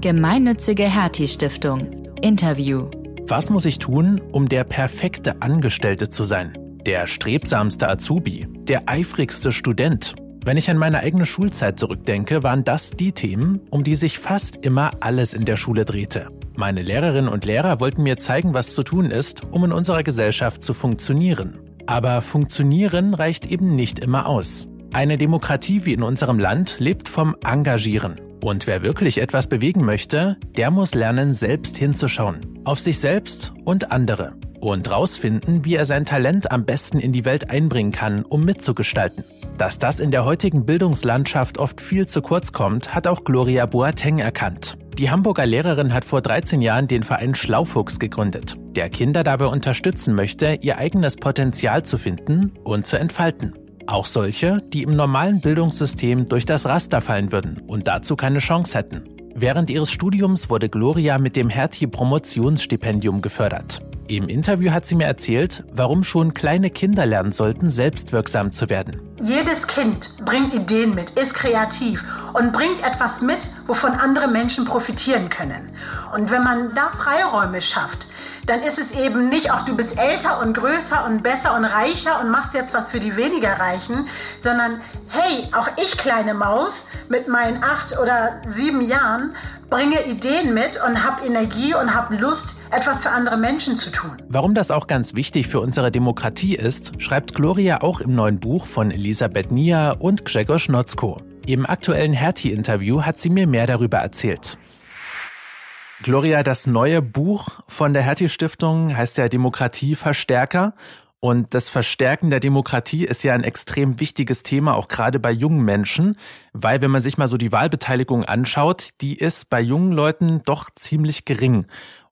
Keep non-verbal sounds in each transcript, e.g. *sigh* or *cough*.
Gemeinnützige Hertie Stiftung. Interview. Was muss ich tun, um der perfekte Angestellte zu sein? Der strebsamste Azubi? Der eifrigste Student? Wenn ich an meine eigene Schulzeit zurückdenke, waren das die Themen, um die sich fast immer alles in der Schule drehte. Meine Lehrerinnen und Lehrer wollten mir zeigen, was zu tun ist, um in unserer Gesellschaft zu funktionieren. Aber funktionieren reicht eben nicht immer aus. Eine Demokratie wie in unserem Land lebt vom Engagieren. Und wer wirklich etwas bewegen möchte, der muss lernen, selbst hinzuschauen. Auf sich selbst und andere. Und rausfinden, wie er sein Talent am besten in die Welt einbringen kann, um mitzugestalten. Dass das in der heutigen Bildungslandschaft oft viel zu kurz kommt, hat auch Gloria Boateng erkannt. Die Hamburger Lehrerin hat vor 13 Jahren den Verein Schlaufuchs gegründet, der Kinder dabei unterstützen möchte, ihr eigenes Potenzial zu finden und zu entfalten. Auch solche, die im normalen Bildungssystem durch das Raster fallen würden und dazu keine Chance hätten. Während ihres Studiums wurde Gloria mit dem Hertie Promotionsstipendium gefördert. Im Interview hat sie mir erzählt, warum schon kleine Kinder lernen sollten, selbstwirksam zu werden. Jedes Kind bringt Ideen mit, ist kreativ und bringt etwas mit, wovon andere Menschen profitieren können. Und wenn man da Freiräume schafft, dann ist es eben nicht, auch du bist älter und größer und besser und reicher und machst jetzt was für die weniger Reichen, sondern hey, auch ich kleine Maus mit meinen acht oder sieben Jahren bringe Ideen mit und habe Energie und habe Lust, etwas für andere Menschen zu tun. Warum das auch ganz wichtig für unsere Demokratie ist, schreibt Gloria auch im neuen Buch von Elisabeth Nia und Gregor Schnotzko. Im aktuellen Hertie-Interview hat sie mir mehr darüber erzählt. Gloria, das neue Buch von der Hertie-Stiftung heißt ja Demokratieverstärker. Und das Verstärken der Demokratie ist ja ein extrem wichtiges Thema, auch gerade bei jungen Menschen, weil wenn man sich mal so die Wahlbeteiligung anschaut, die ist bei jungen Leuten doch ziemlich gering.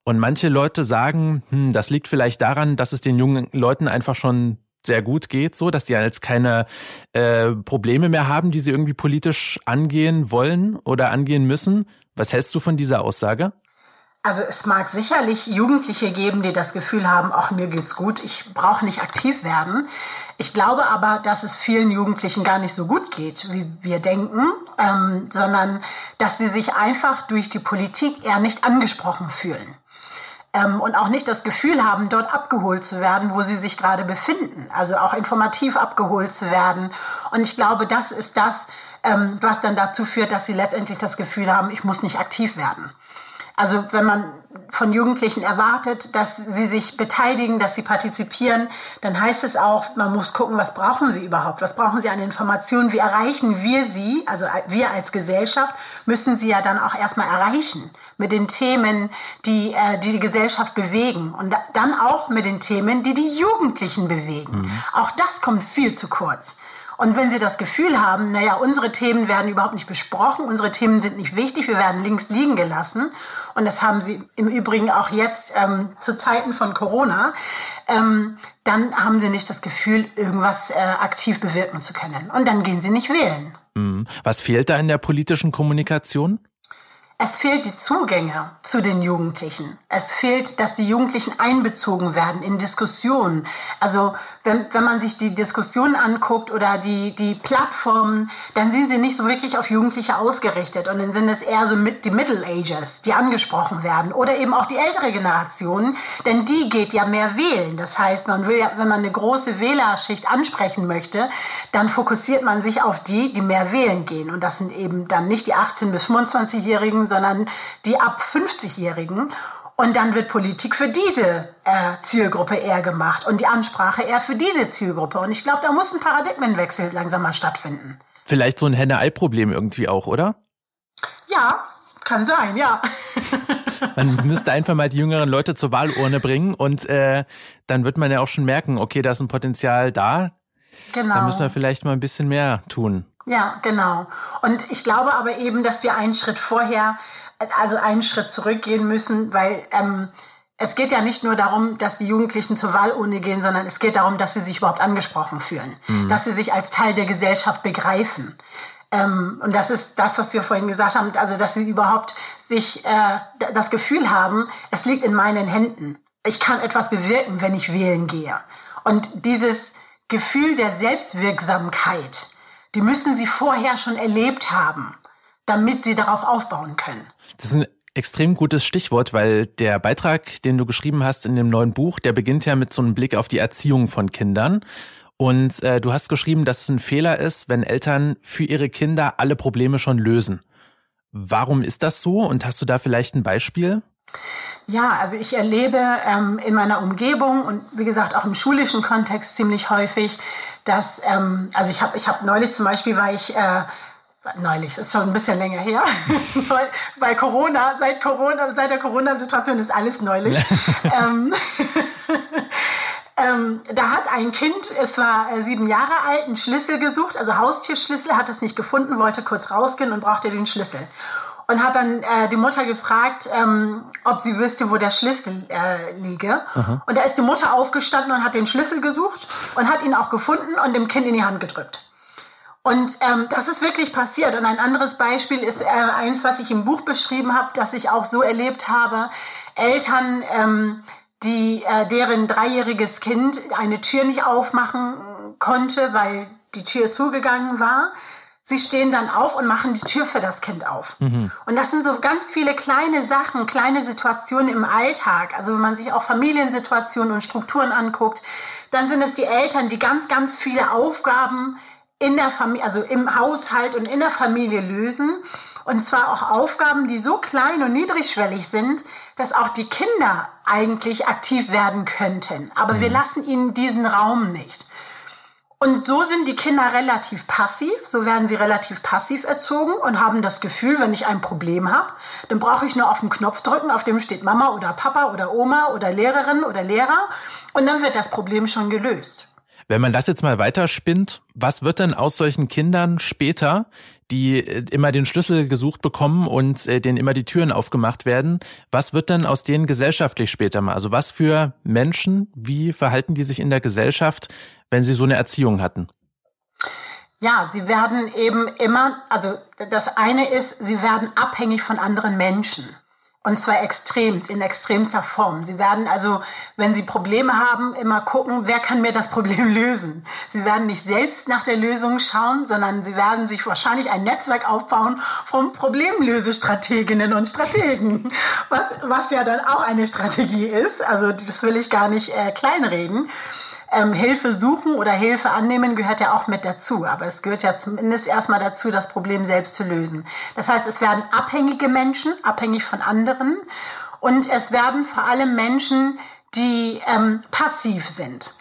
Und manche Leute sagen, hm, das liegt vielleicht daran, dass es den jungen Leuten einfach schon sehr gut geht, so dass die jetzt keine äh, Probleme mehr haben, die sie irgendwie politisch angehen wollen oder angehen müssen. Was hältst du von dieser Aussage? Also es mag sicherlich Jugendliche geben, die das Gefühl haben, ach mir geht's gut, ich brauche nicht aktiv werden. Ich glaube aber, dass es vielen Jugendlichen gar nicht so gut geht, wie wir denken, ähm, sondern dass sie sich einfach durch die Politik eher nicht angesprochen fühlen. Ähm, und auch nicht das Gefühl haben, dort abgeholt zu werden, wo sie sich gerade befinden. Also auch informativ abgeholt zu werden. Und ich glaube, das ist das, ähm, was dann dazu führt, dass sie letztendlich das Gefühl haben, ich muss nicht aktiv werden. Also wenn man von Jugendlichen erwartet, dass sie sich beteiligen, dass sie partizipieren, dann heißt es auch, man muss gucken, was brauchen sie überhaupt? Was brauchen sie an Informationen? Wie erreichen wir sie? Also wir als Gesellschaft müssen sie ja dann auch erstmal erreichen mit den Themen, die äh, die, die Gesellschaft bewegen und dann auch mit den Themen, die die Jugendlichen bewegen. Mhm. Auch das kommt viel zu kurz. Und wenn Sie das Gefühl haben, naja, unsere Themen werden überhaupt nicht besprochen, unsere Themen sind nicht wichtig, wir werden links liegen gelassen, und das haben Sie im Übrigen auch jetzt ähm, zu Zeiten von Corona, ähm, dann haben Sie nicht das Gefühl, irgendwas äh, aktiv bewirken zu können. Und dann gehen Sie nicht wählen. Mhm. Was fehlt da in der politischen Kommunikation? Es fehlt die Zugänge zu den Jugendlichen. Es fehlt, dass die Jugendlichen einbezogen werden in Diskussionen. Also wenn, wenn man sich die Diskussionen anguckt oder die, die Plattformen, dann sind sie nicht so wirklich auf Jugendliche ausgerichtet. Und dann sind es eher so mit die Middle Ages, die angesprochen werden. Oder eben auch die ältere Generation, denn die geht ja mehr wählen. Das heißt, man will ja, wenn man eine große Wählerschicht ansprechen möchte, dann fokussiert man sich auf die, die mehr wählen gehen. Und das sind eben dann nicht die 18- bis 25-Jährigen, sondern die ab 50-Jährigen. Und dann wird Politik für diese äh, Zielgruppe eher gemacht und die Ansprache eher für diese Zielgruppe. Und ich glaube, da muss ein Paradigmenwechsel langsam mal stattfinden. Vielleicht so ein Henne-Ei-Problem irgendwie auch, oder? Ja, kann sein, ja. *laughs* *laughs* man müsste einfach mal die jüngeren Leute zur Wahlurne bringen und äh, dann wird man ja auch schon merken, okay, da ist ein Potenzial da. Genau. Da müssen wir vielleicht mal ein bisschen mehr tun. Ja, genau. Und ich glaube aber eben, dass wir einen Schritt vorher, also einen Schritt zurückgehen müssen, weil ähm, es geht ja nicht nur darum, dass die Jugendlichen zur Wahlurne gehen, sondern es geht darum, dass sie sich überhaupt angesprochen fühlen, mhm. dass sie sich als Teil der Gesellschaft begreifen. Ähm, und das ist das, was wir vorhin gesagt haben, also dass sie überhaupt sich äh, das Gefühl haben, es liegt in meinen Händen. Ich kann etwas bewirken, wenn ich wählen gehe. Und dieses Gefühl der Selbstwirksamkeit, die müssen sie vorher schon erlebt haben, damit sie darauf aufbauen können. Das ist ein extrem gutes Stichwort, weil der Beitrag, den du geschrieben hast in dem neuen Buch, der beginnt ja mit so einem Blick auf die Erziehung von Kindern. Und äh, du hast geschrieben, dass es ein Fehler ist, wenn Eltern für ihre Kinder alle Probleme schon lösen. Warum ist das so? Und hast du da vielleicht ein Beispiel? Ja, also ich erlebe ähm, in meiner Umgebung und wie gesagt auch im schulischen Kontext ziemlich häufig, dass, ähm, also ich habe ich hab neulich zum Beispiel, war ich äh, neulich, ist schon ein bisschen länger her, *laughs* weil Corona, seit Corona, seit der Corona-Situation ist alles neulich. *laughs* ähm, *laughs* ähm, da hat ein Kind, es war äh, sieben Jahre alt, einen Schlüssel gesucht, also Haustierschlüssel, hat es nicht gefunden, wollte kurz rausgehen und brauchte den Schlüssel und hat dann äh, die Mutter gefragt, ähm, ob sie wüsste, wo der Schlüssel äh, liege. Aha. Und da ist die Mutter aufgestanden und hat den Schlüssel gesucht und hat ihn auch gefunden und dem Kind in die Hand gedrückt. Und ähm, das ist wirklich passiert. Und ein anderes Beispiel ist äh, eins, was ich im Buch beschrieben habe, das ich auch so erlebt habe. Eltern, ähm, die äh, deren dreijähriges Kind eine Tür nicht aufmachen konnte, weil die Tür zugegangen war Sie stehen dann auf und machen die Tür für das Kind auf. Mhm. Und das sind so ganz viele kleine Sachen, kleine Situationen im Alltag. Also wenn man sich auch Familiensituationen und Strukturen anguckt, dann sind es die Eltern, die ganz, ganz viele Aufgaben in der Familie, also im Haushalt und in der Familie lösen. Und zwar auch Aufgaben, die so klein und niedrigschwellig sind, dass auch die Kinder eigentlich aktiv werden könnten. Aber mhm. wir lassen ihnen diesen Raum nicht. Und so sind die Kinder relativ passiv, so werden sie relativ passiv erzogen und haben das Gefühl, wenn ich ein Problem habe, dann brauche ich nur auf den Knopf drücken, auf dem steht Mama oder Papa oder Oma oder Lehrerin oder Lehrer und dann wird das Problem schon gelöst. Wenn man das jetzt mal weiterspinnt, was wird denn aus solchen Kindern später, die äh, immer den Schlüssel gesucht bekommen und äh, denen immer die Türen aufgemacht werden. Was wird denn aus denen gesellschaftlich später mal? Also was für Menschen, wie verhalten die sich in der Gesellschaft, wenn sie so eine Erziehung hatten? Ja, sie werden eben immer, also das eine ist, sie werden abhängig von anderen Menschen. Und zwar extrem, in extremster Form. Sie werden also, wenn Sie Probleme haben, immer gucken, wer kann mir das Problem *laughs* lösen. Sie werden nicht selbst nach der Lösung schauen, sondern Sie werden sich wahrscheinlich ein Netzwerk aufbauen von Problemlösestrateginnen und Strategen. Was, was ja dann auch eine Strategie ist. Also, das will ich gar nicht äh, kleinreden ähm, Hilfe suchen oder Hilfe annehmen gehört ja auch mit dazu. Aber es gehört ja zumindest erstmal dazu, das Problem selbst zu lösen. Das heißt, es werden abhängige Menschen, abhängig von anderen. Und es werden vor allem Menschen, die ähm, passiv sind.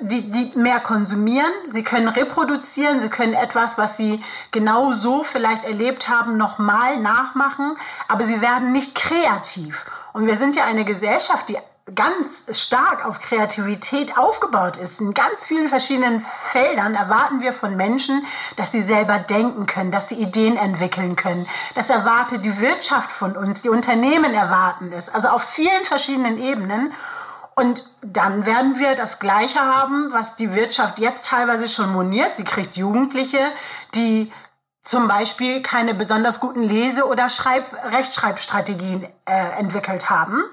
Die, die mehr konsumieren, sie können reproduzieren, sie können etwas, was sie genau so vielleicht erlebt haben, nochmal nachmachen, aber sie werden nicht kreativ. Und wir sind ja eine Gesellschaft, die ganz stark auf Kreativität aufgebaut ist. In ganz vielen verschiedenen Feldern erwarten wir von Menschen, dass sie selber denken können, dass sie Ideen entwickeln können. Das erwartet die Wirtschaft von uns, die Unternehmen erwarten es. Also auf vielen verschiedenen Ebenen. Und dann werden wir das Gleiche haben, was die Wirtschaft jetzt teilweise schon moniert. Sie kriegt Jugendliche, die zum Beispiel keine besonders guten Lese- oder Schreib Rechtschreibstrategien äh, entwickelt haben.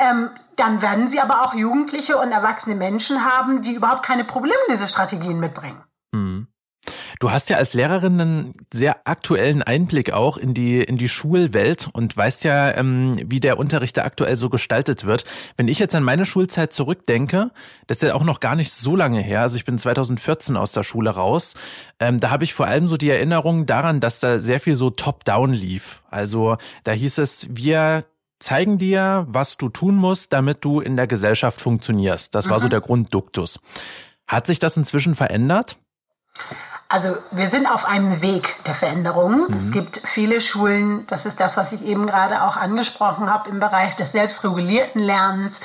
Ähm, dann werden sie aber auch Jugendliche und erwachsene Menschen haben, die überhaupt keine Problemlösestrategien mitbringen. Mhm. Du hast ja als Lehrerin einen sehr aktuellen Einblick auch in die in die Schulwelt und weißt ja, ähm, wie der Unterricht da aktuell so gestaltet wird. Wenn ich jetzt an meine Schulzeit zurückdenke, das ist ja auch noch gar nicht so lange her. Also ich bin 2014 aus der Schule raus. Ähm, da habe ich vor allem so die Erinnerung daran, dass da sehr viel so top-down lief. Also da hieß es, wir zeigen dir, was du tun musst, damit du in der Gesellschaft funktionierst. Das war so mhm. der Grundduktus. Hat sich das inzwischen verändert? Also wir sind auf einem Weg der Veränderung. Mhm. Es gibt viele Schulen, das ist das, was ich eben gerade auch angesprochen habe, im Bereich des selbstregulierten Lernens,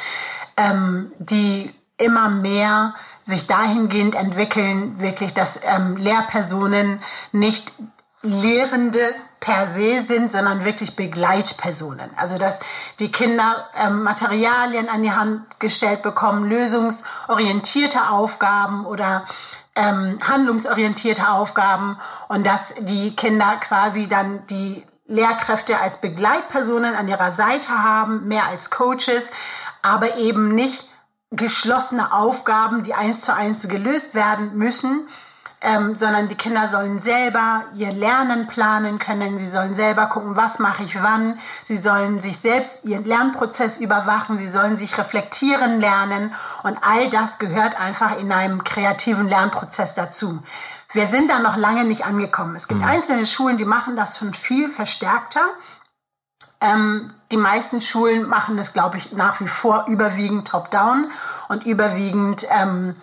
ähm, die immer mehr sich dahingehend entwickeln, wirklich, dass ähm, Lehrpersonen nicht Lehrende per se sind, sondern wirklich Begleitpersonen. Also dass die Kinder ähm, Materialien an die Hand gestellt bekommen, lösungsorientierte Aufgaben oder ähm, handlungsorientierte Aufgaben und dass die Kinder quasi dann die Lehrkräfte als Begleitpersonen an ihrer Seite haben, mehr als Coaches, aber eben nicht geschlossene Aufgaben, die eins zu eins gelöst werden müssen, ähm, sondern die Kinder sollen selber ihr Lernen planen können. Sie sollen selber gucken, was mache ich wann. Sie sollen sich selbst ihren Lernprozess überwachen. Sie sollen sich reflektieren lernen. Und all das gehört einfach in einem kreativen Lernprozess dazu. Wir sind da noch lange nicht angekommen. Es gibt mhm. einzelne Schulen, die machen das schon viel verstärkter. Ähm, die meisten Schulen machen das, glaube ich, nach wie vor überwiegend top-down und überwiegend ähm,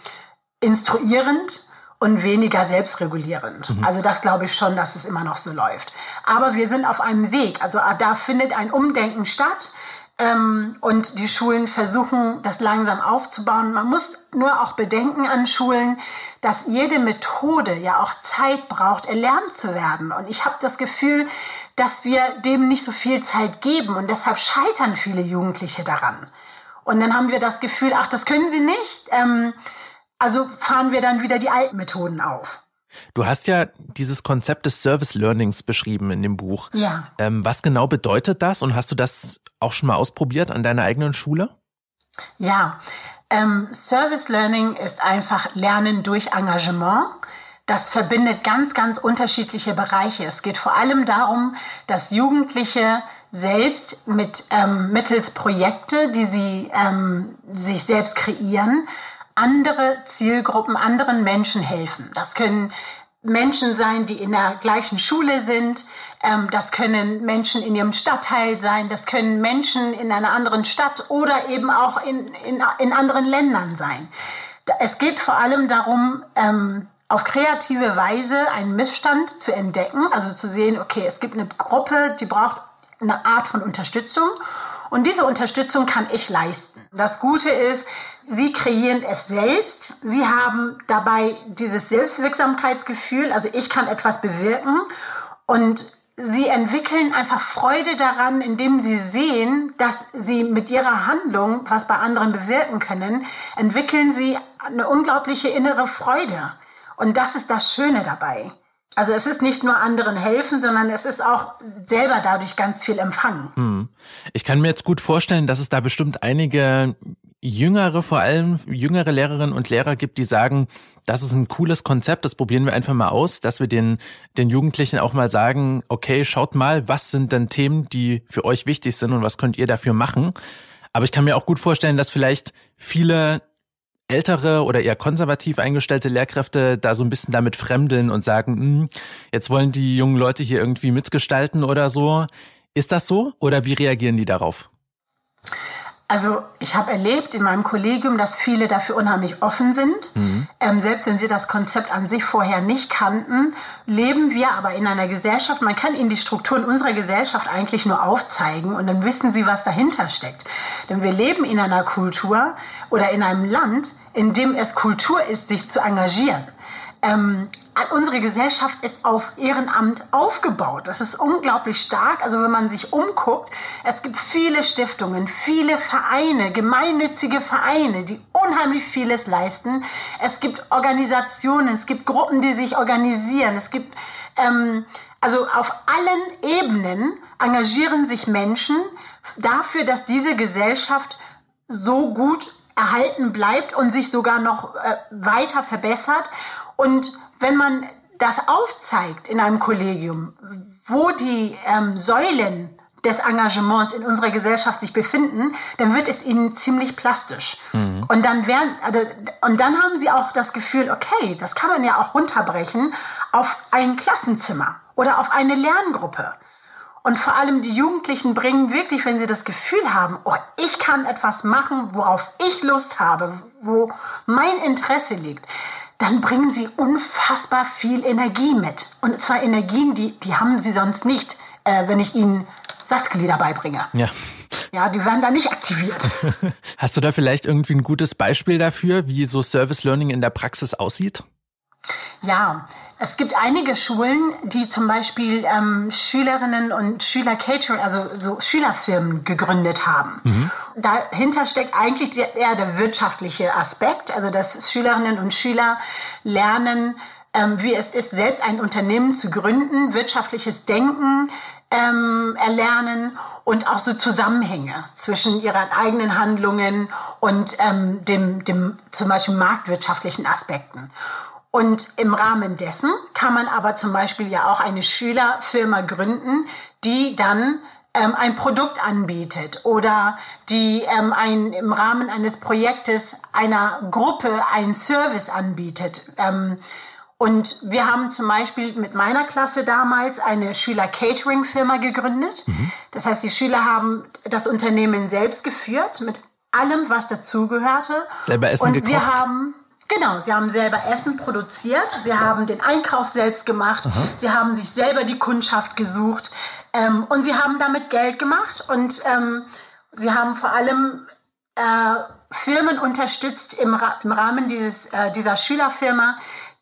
instruierend und weniger selbstregulierend. Mhm. Also das glaube ich schon, dass es immer noch so läuft. Aber wir sind auf einem Weg. Also ah, da findet ein Umdenken statt. Ähm, und die Schulen versuchen, das langsam aufzubauen. Man muss nur auch bedenken an Schulen, dass jede Methode ja auch Zeit braucht, erlernt zu werden. Und ich habe das Gefühl, dass wir dem nicht so viel Zeit geben und deshalb scheitern viele Jugendliche daran. Und dann haben wir das Gefühl, ach, das können sie nicht. Ähm, also fahren wir dann wieder die alten Methoden auf. Du hast ja dieses Konzept des Service Learnings beschrieben in dem Buch. Ja. Ähm, was genau bedeutet das und hast du das auch schon mal ausprobiert an deiner eigenen Schule? Ja, ähm, Service Learning ist einfach Lernen durch Engagement. Das verbindet ganz, ganz unterschiedliche Bereiche. Es geht vor allem darum, dass Jugendliche selbst mit ähm, mittels Projekte, die sie ähm, sich selbst kreieren, andere Zielgruppen, anderen Menschen helfen. Das können Menschen sein, die in der gleichen Schule sind. Ähm, das können Menschen in ihrem Stadtteil sein. Das können Menschen in einer anderen Stadt oder eben auch in, in, in anderen Ländern sein. Es geht vor allem darum, ähm, auf kreative Weise einen Missstand zu entdecken, also zu sehen, okay, es gibt eine Gruppe, die braucht eine Art von Unterstützung und diese Unterstützung kann ich leisten. Das Gute ist, Sie kreieren es selbst. Sie haben dabei dieses Selbstwirksamkeitsgefühl, also ich kann etwas bewirken. Und Sie entwickeln einfach Freude daran, indem Sie sehen, dass Sie mit Ihrer Handlung was bei anderen bewirken können, entwickeln Sie eine unglaubliche innere Freude. Und das ist das Schöne dabei. Also es ist nicht nur anderen helfen, sondern es ist auch selber dadurch ganz viel empfangen. Hm. Ich kann mir jetzt gut vorstellen, dass es da bestimmt einige jüngere, vor allem jüngere Lehrerinnen und Lehrer gibt, die sagen, das ist ein cooles Konzept, das probieren wir einfach mal aus, dass wir den, den Jugendlichen auch mal sagen, okay, schaut mal, was sind denn Themen, die für euch wichtig sind und was könnt ihr dafür machen. Aber ich kann mir auch gut vorstellen, dass vielleicht viele ältere oder eher konservativ eingestellte Lehrkräfte da so ein bisschen damit fremdeln und sagen, hm, jetzt wollen die jungen Leute hier irgendwie mitgestalten oder so. Ist das so oder wie reagieren die darauf? Also ich habe erlebt in meinem Kollegium, dass viele dafür unheimlich offen sind. Mhm. Ähm, selbst wenn sie das Konzept an sich vorher nicht kannten, leben wir aber in einer Gesellschaft. Man kann ihnen die Strukturen unserer Gesellschaft eigentlich nur aufzeigen und dann wissen sie, was dahinter steckt. Denn wir leben in einer Kultur oder in einem Land, in dem es Kultur ist, sich zu engagieren. Ähm, unsere Gesellschaft ist auf Ehrenamt aufgebaut. Das ist unglaublich stark. Also wenn man sich umguckt, es gibt viele Stiftungen, viele Vereine, gemeinnützige Vereine, die unheimlich vieles leisten. Es gibt Organisationen, es gibt Gruppen, die sich organisieren. Es gibt ähm, also auf allen Ebenen engagieren sich Menschen dafür, dass diese Gesellschaft so gut erhalten bleibt und sich sogar noch äh, weiter verbessert. Und wenn man das aufzeigt in einem Kollegium, wo die ähm, Säulen des Engagements in unserer Gesellschaft sich befinden, dann wird es ihnen ziemlich plastisch. Mhm. Und dann werden, also, und dann haben sie auch das Gefühl, okay, das kann man ja auch runterbrechen auf ein Klassenzimmer oder auf eine Lerngruppe. Und vor allem die Jugendlichen bringen wirklich, wenn sie das Gefühl haben, oh, ich kann etwas machen, worauf ich Lust habe, wo mein Interesse liegt, dann bringen sie unfassbar viel Energie mit. Und zwar Energien, die, die haben sie sonst nicht, äh, wenn ich ihnen Satzglieder beibringe. Ja. Ja, die werden da nicht aktiviert. *laughs* Hast du da vielleicht irgendwie ein gutes Beispiel dafür, wie so Service Learning in der Praxis aussieht? Ja, es gibt einige Schulen, die zum Beispiel ähm, Schülerinnen und Schüler Catering, also so Schülerfirmen gegründet haben. Mhm. Dahinter steckt eigentlich eher der wirtschaftliche Aspekt, also dass Schülerinnen und Schüler lernen, ähm, wie es ist, selbst ein Unternehmen zu gründen, wirtschaftliches Denken ähm, erlernen und auch so Zusammenhänge zwischen ihren eigenen Handlungen und ähm, dem, dem zum Beispiel marktwirtschaftlichen Aspekten. Und im Rahmen dessen kann man aber zum Beispiel ja auch eine Schülerfirma gründen, die dann ähm, ein Produkt anbietet oder die ähm, ein, im Rahmen eines Projektes einer Gruppe einen Service anbietet. Ähm, und wir haben zum Beispiel mit meiner Klasse damals eine Schüler-Catering-Firma gegründet. Mhm. Das heißt, die Schüler haben das Unternehmen selbst geführt mit allem, was dazugehörte. Selber Essen Und gekocht. wir haben Genau, sie haben selber Essen produziert, sie haben den Einkauf selbst gemacht, Aha. sie haben sich selber die Kundschaft gesucht ähm, und sie haben damit Geld gemacht und ähm, sie haben vor allem äh, Firmen unterstützt im, Ra im Rahmen dieses, äh, dieser Schülerfirma,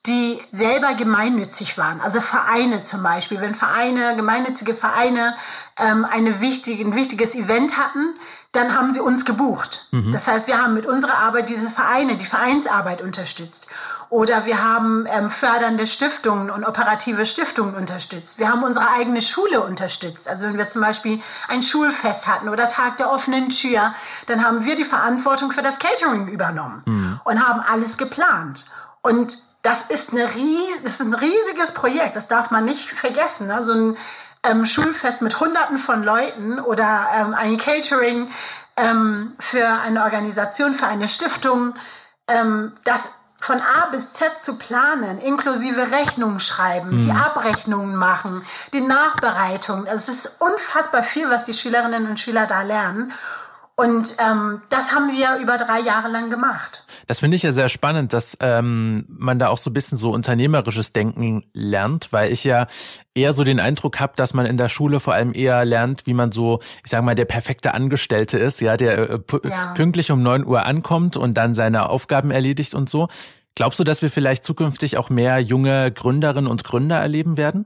die selber gemeinnützig waren. Also Vereine zum Beispiel. Wenn Vereine, gemeinnützige Vereine ähm, eine wichtige, ein wichtiges Event hatten, dann haben sie uns gebucht. Mhm. Das heißt, wir haben mit unserer Arbeit diese Vereine, die Vereinsarbeit unterstützt. Oder wir haben ähm, fördernde Stiftungen und operative Stiftungen unterstützt. Wir haben unsere eigene Schule unterstützt. Also wenn wir zum Beispiel ein Schulfest hatten oder Tag der offenen Tür, dann haben wir die Verantwortung für das Catering übernommen mhm. und haben alles geplant. Und das ist, eine ries das ist ein riesiges Projekt, das darf man nicht vergessen. Ne? So ein ähm, Schulfest mit Hunderten von Leuten oder ähm, ein Catering ähm, für eine Organisation, für eine Stiftung, ähm, das von A bis Z zu planen, inklusive Rechnungen schreiben, mhm. die Abrechnungen machen, die Nachbereitung. Also es ist unfassbar viel, was die Schülerinnen und Schüler da lernen. Und ähm, das haben wir über drei Jahre lang gemacht. Das finde ich ja sehr spannend, dass ähm, man da auch so ein bisschen so unternehmerisches Denken lernt, weil ich ja eher so den Eindruck habe, dass man in der Schule vor allem eher lernt, wie man so, ich sage mal, der perfekte Angestellte ist, ja, der äh, ja. pünktlich um neun Uhr ankommt und dann seine Aufgaben erledigt und so. Glaubst du, dass wir vielleicht zukünftig auch mehr junge Gründerinnen und Gründer erleben werden?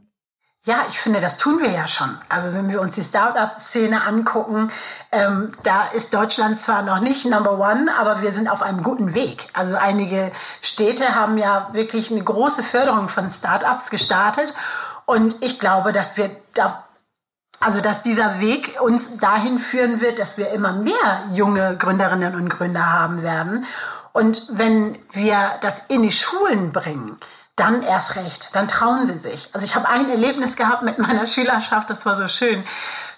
Ja, ich finde, das tun wir ja schon. Also wenn wir uns die Startup-Szene angucken, ähm, da ist Deutschland zwar noch nicht Number One, aber wir sind auf einem guten Weg. Also einige Städte haben ja wirklich eine große Förderung von Startups gestartet. Und ich glaube, dass wir da, also dass dieser Weg uns dahin führen wird, dass wir immer mehr junge Gründerinnen und Gründer haben werden. Und wenn wir das in die Schulen bringen, dann erst recht, dann trauen sie sich. Also ich habe ein Erlebnis gehabt mit meiner Schülerschaft, das war so schön.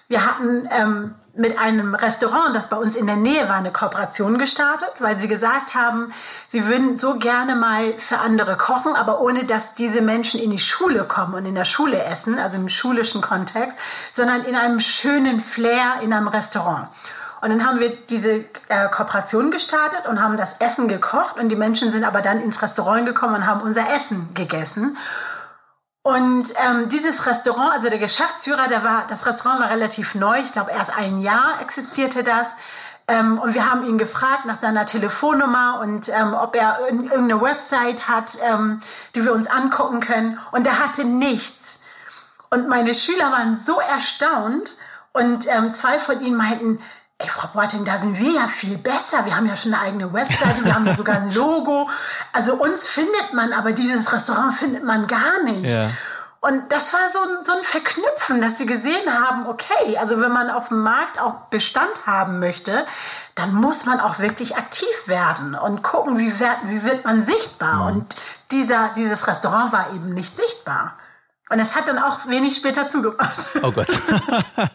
Wir hatten ähm, mit einem Restaurant, das bei uns in der Nähe war, eine Kooperation gestartet, weil sie gesagt haben, sie würden so gerne mal für andere kochen, aber ohne dass diese Menschen in die Schule kommen und in der Schule essen, also im schulischen Kontext, sondern in einem schönen Flair in einem Restaurant. Und dann haben wir diese äh, Kooperation gestartet und haben das Essen gekocht und die Menschen sind aber dann ins Restaurant gekommen und haben unser Essen gegessen. Und ähm, dieses Restaurant, also der Geschäftsführer, der war, das Restaurant war relativ neu, ich glaube erst ein Jahr existierte das. Ähm, und wir haben ihn gefragt nach seiner Telefonnummer und ähm, ob er irgendeine Website hat, ähm, die wir uns angucken können. Und er hatte nichts. Und meine Schüler waren so erstaunt und ähm, zwei von ihnen meinten, Ey, Frau Boateng, da sind wir ja viel besser. Wir haben ja schon eine eigene Webseite, wir haben ja sogar ein Logo. Also uns findet man, aber dieses Restaurant findet man gar nicht. Ja. Und das war so, ein, so ein Verknüpfen, dass sie gesehen haben, okay, also wenn man auf dem Markt auch Bestand haben möchte, dann muss man auch wirklich aktiv werden und gucken, wie wird, wie wird man sichtbar. Mhm. Und dieser, dieses Restaurant war eben nicht sichtbar. Und es hat dann auch wenig später zugemacht. Oh Gott. *laughs* ja,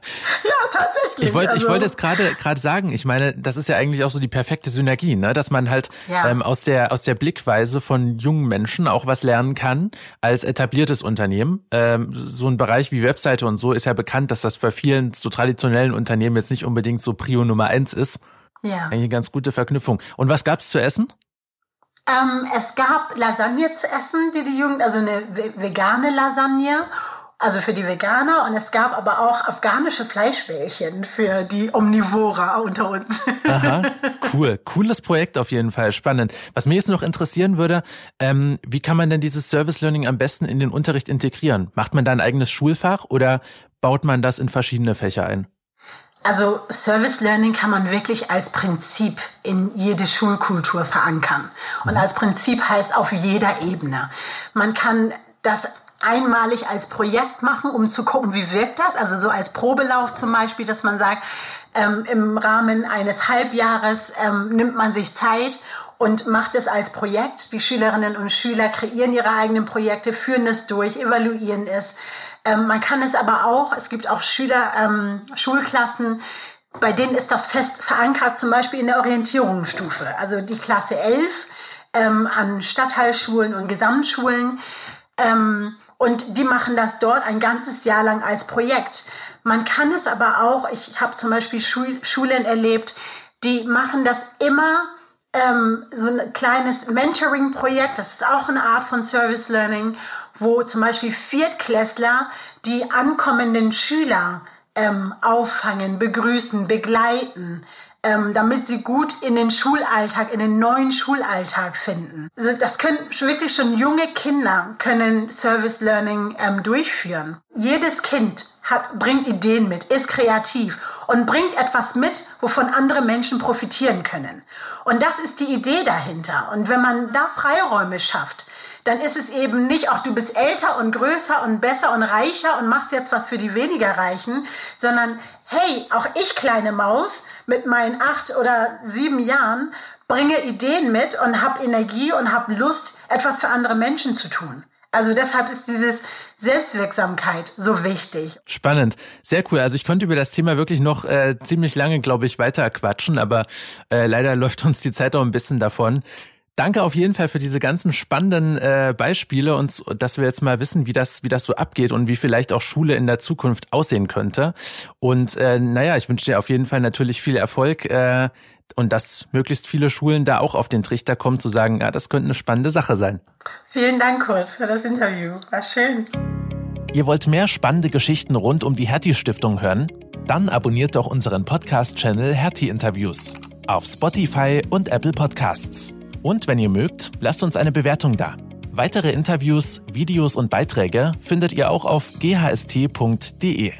tatsächlich. Ich wollte also. ich wollte es gerade gerade sagen. Ich meine, das ist ja eigentlich auch so die perfekte Synergie, ne? dass man halt ja. ähm, aus der aus der Blickweise von jungen Menschen auch was lernen kann als etabliertes Unternehmen. Ähm, so ein Bereich wie Webseite und so ist ja bekannt, dass das bei vielen so traditionellen Unternehmen jetzt nicht unbedingt so Prio Nummer eins ist. Ja. Eigentlich eine ganz gute Verknüpfung. Und was gab's zu essen? Ähm, es gab Lasagne zu essen, die die Jugend, also eine vegane Lasagne, also für die Veganer. Und es gab aber auch afghanische Fleischbällchen für die Omnivora unter uns. Aha, *laughs* cool. Cooles Projekt auf jeden Fall. Spannend. Was mir jetzt noch interessieren würde, ähm, wie kann man denn dieses Service Learning am besten in den Unterricht integrieren? Macht man da ein eigenes Schulfach oder baut man das in verschiedene Fächer ein? Also Service Learning kann man wirklich als Prinzip in jede Schulkultur verankern. Und als Prinzip heißt auf jeder Ebene. Man kann das einmalig als Projekt machen, um zu gucken, wie wirkt das. Also so als Probelauf zum Beispiel, dass man sagt, ähm, im Rahmen eines Halbjahres ähm, nimmt man sich Zeit und macht es als Projekt. Die Schülerinnen und Schüler kreieren ihre eigenen Projekte, führen es durch, evaluieren es. Ähm, man kann es aber auch, es gibt auch Schüler, ähm, Schulklassen, bei denen ist das fest verankert, zum Beispiel in der Orientierungsstufe. Also die Klasse 11 ähm, an Stadtteilschulen und Gesamtschulen. Ähm, und die machen das dort ein ganzes Jahr lang als Projekt. Man kann es aber auch, ich habe zum Beispiel Schul Schulen erlebt, die machen das immer ähm, so ein kleines Mentoring-Projekt, das ist auch eine Art von Service Learning, wo zum Beispiel Viertklässler die ankommenden Schüler ähm, auffangen, begrüßen, begleiten, ähm, damit sie gut in den Schulalltag, in den neuen Schulalltag finden. Also das können wirklich schon junge Kinder können Service Learning ähm, durchführen. Jedes Kind hat, bringt Ideen mit, ist kreativ und bringt etwas mit, wovon andere Menschen profitieren können. Und das ist die Idee dahinter. Und wenn man da Freiräume schafft, dann ist es eben nicht, auch du bist älter und größer und besser und reicher und machst jetzt was für die weniger Reichen, sondern hey, auch ich kleine Maus mit meinen acht oder sieben Jahren bringe Ideen mit und habe Energie und habe Lust, etwas für andere Menschen zu tun. Also deshalb ist dieses Selbstwirksamkeit so wichtig. Spannend, sehr cool. Also ich könnte über das Thema wirklich noch äh, ziemlich lange, glaube ich, weiter quatschen, aber äh, leider *laughs* läuft uns die Zeit auch ein bisschen davon. Danke auf jeden Fall für diese ganzen spannenden äh, Beispiele und dass wir jetzt mal wissen, wie das, wie das so abgeht und wie vielleicht auch Schule in der Zukunft aussehen könnte. Und äh, naja, ich wünsche dir auf jeden Fall natürlich viel Erfolg äh, und dass möglichst viele Schulen da auch auf den Trichter kommen, zu sagen, ja, das könnte eine spannende Sache sein. Vielen Dank, Kurt, für das Interview. War schön. Ihr wollt mehr spannende Geschichten rund um die Hertie Stiftung hören? Dann abonniert doch unseren Podcast-Channel Hertie Interviews auf Spotify und Apple Podcasts. Und wenn ihr mögt, lasst uns eine Bewertung da. Weitere Interviews, Videos und Beiträge findet ihr auch auf ghst.de.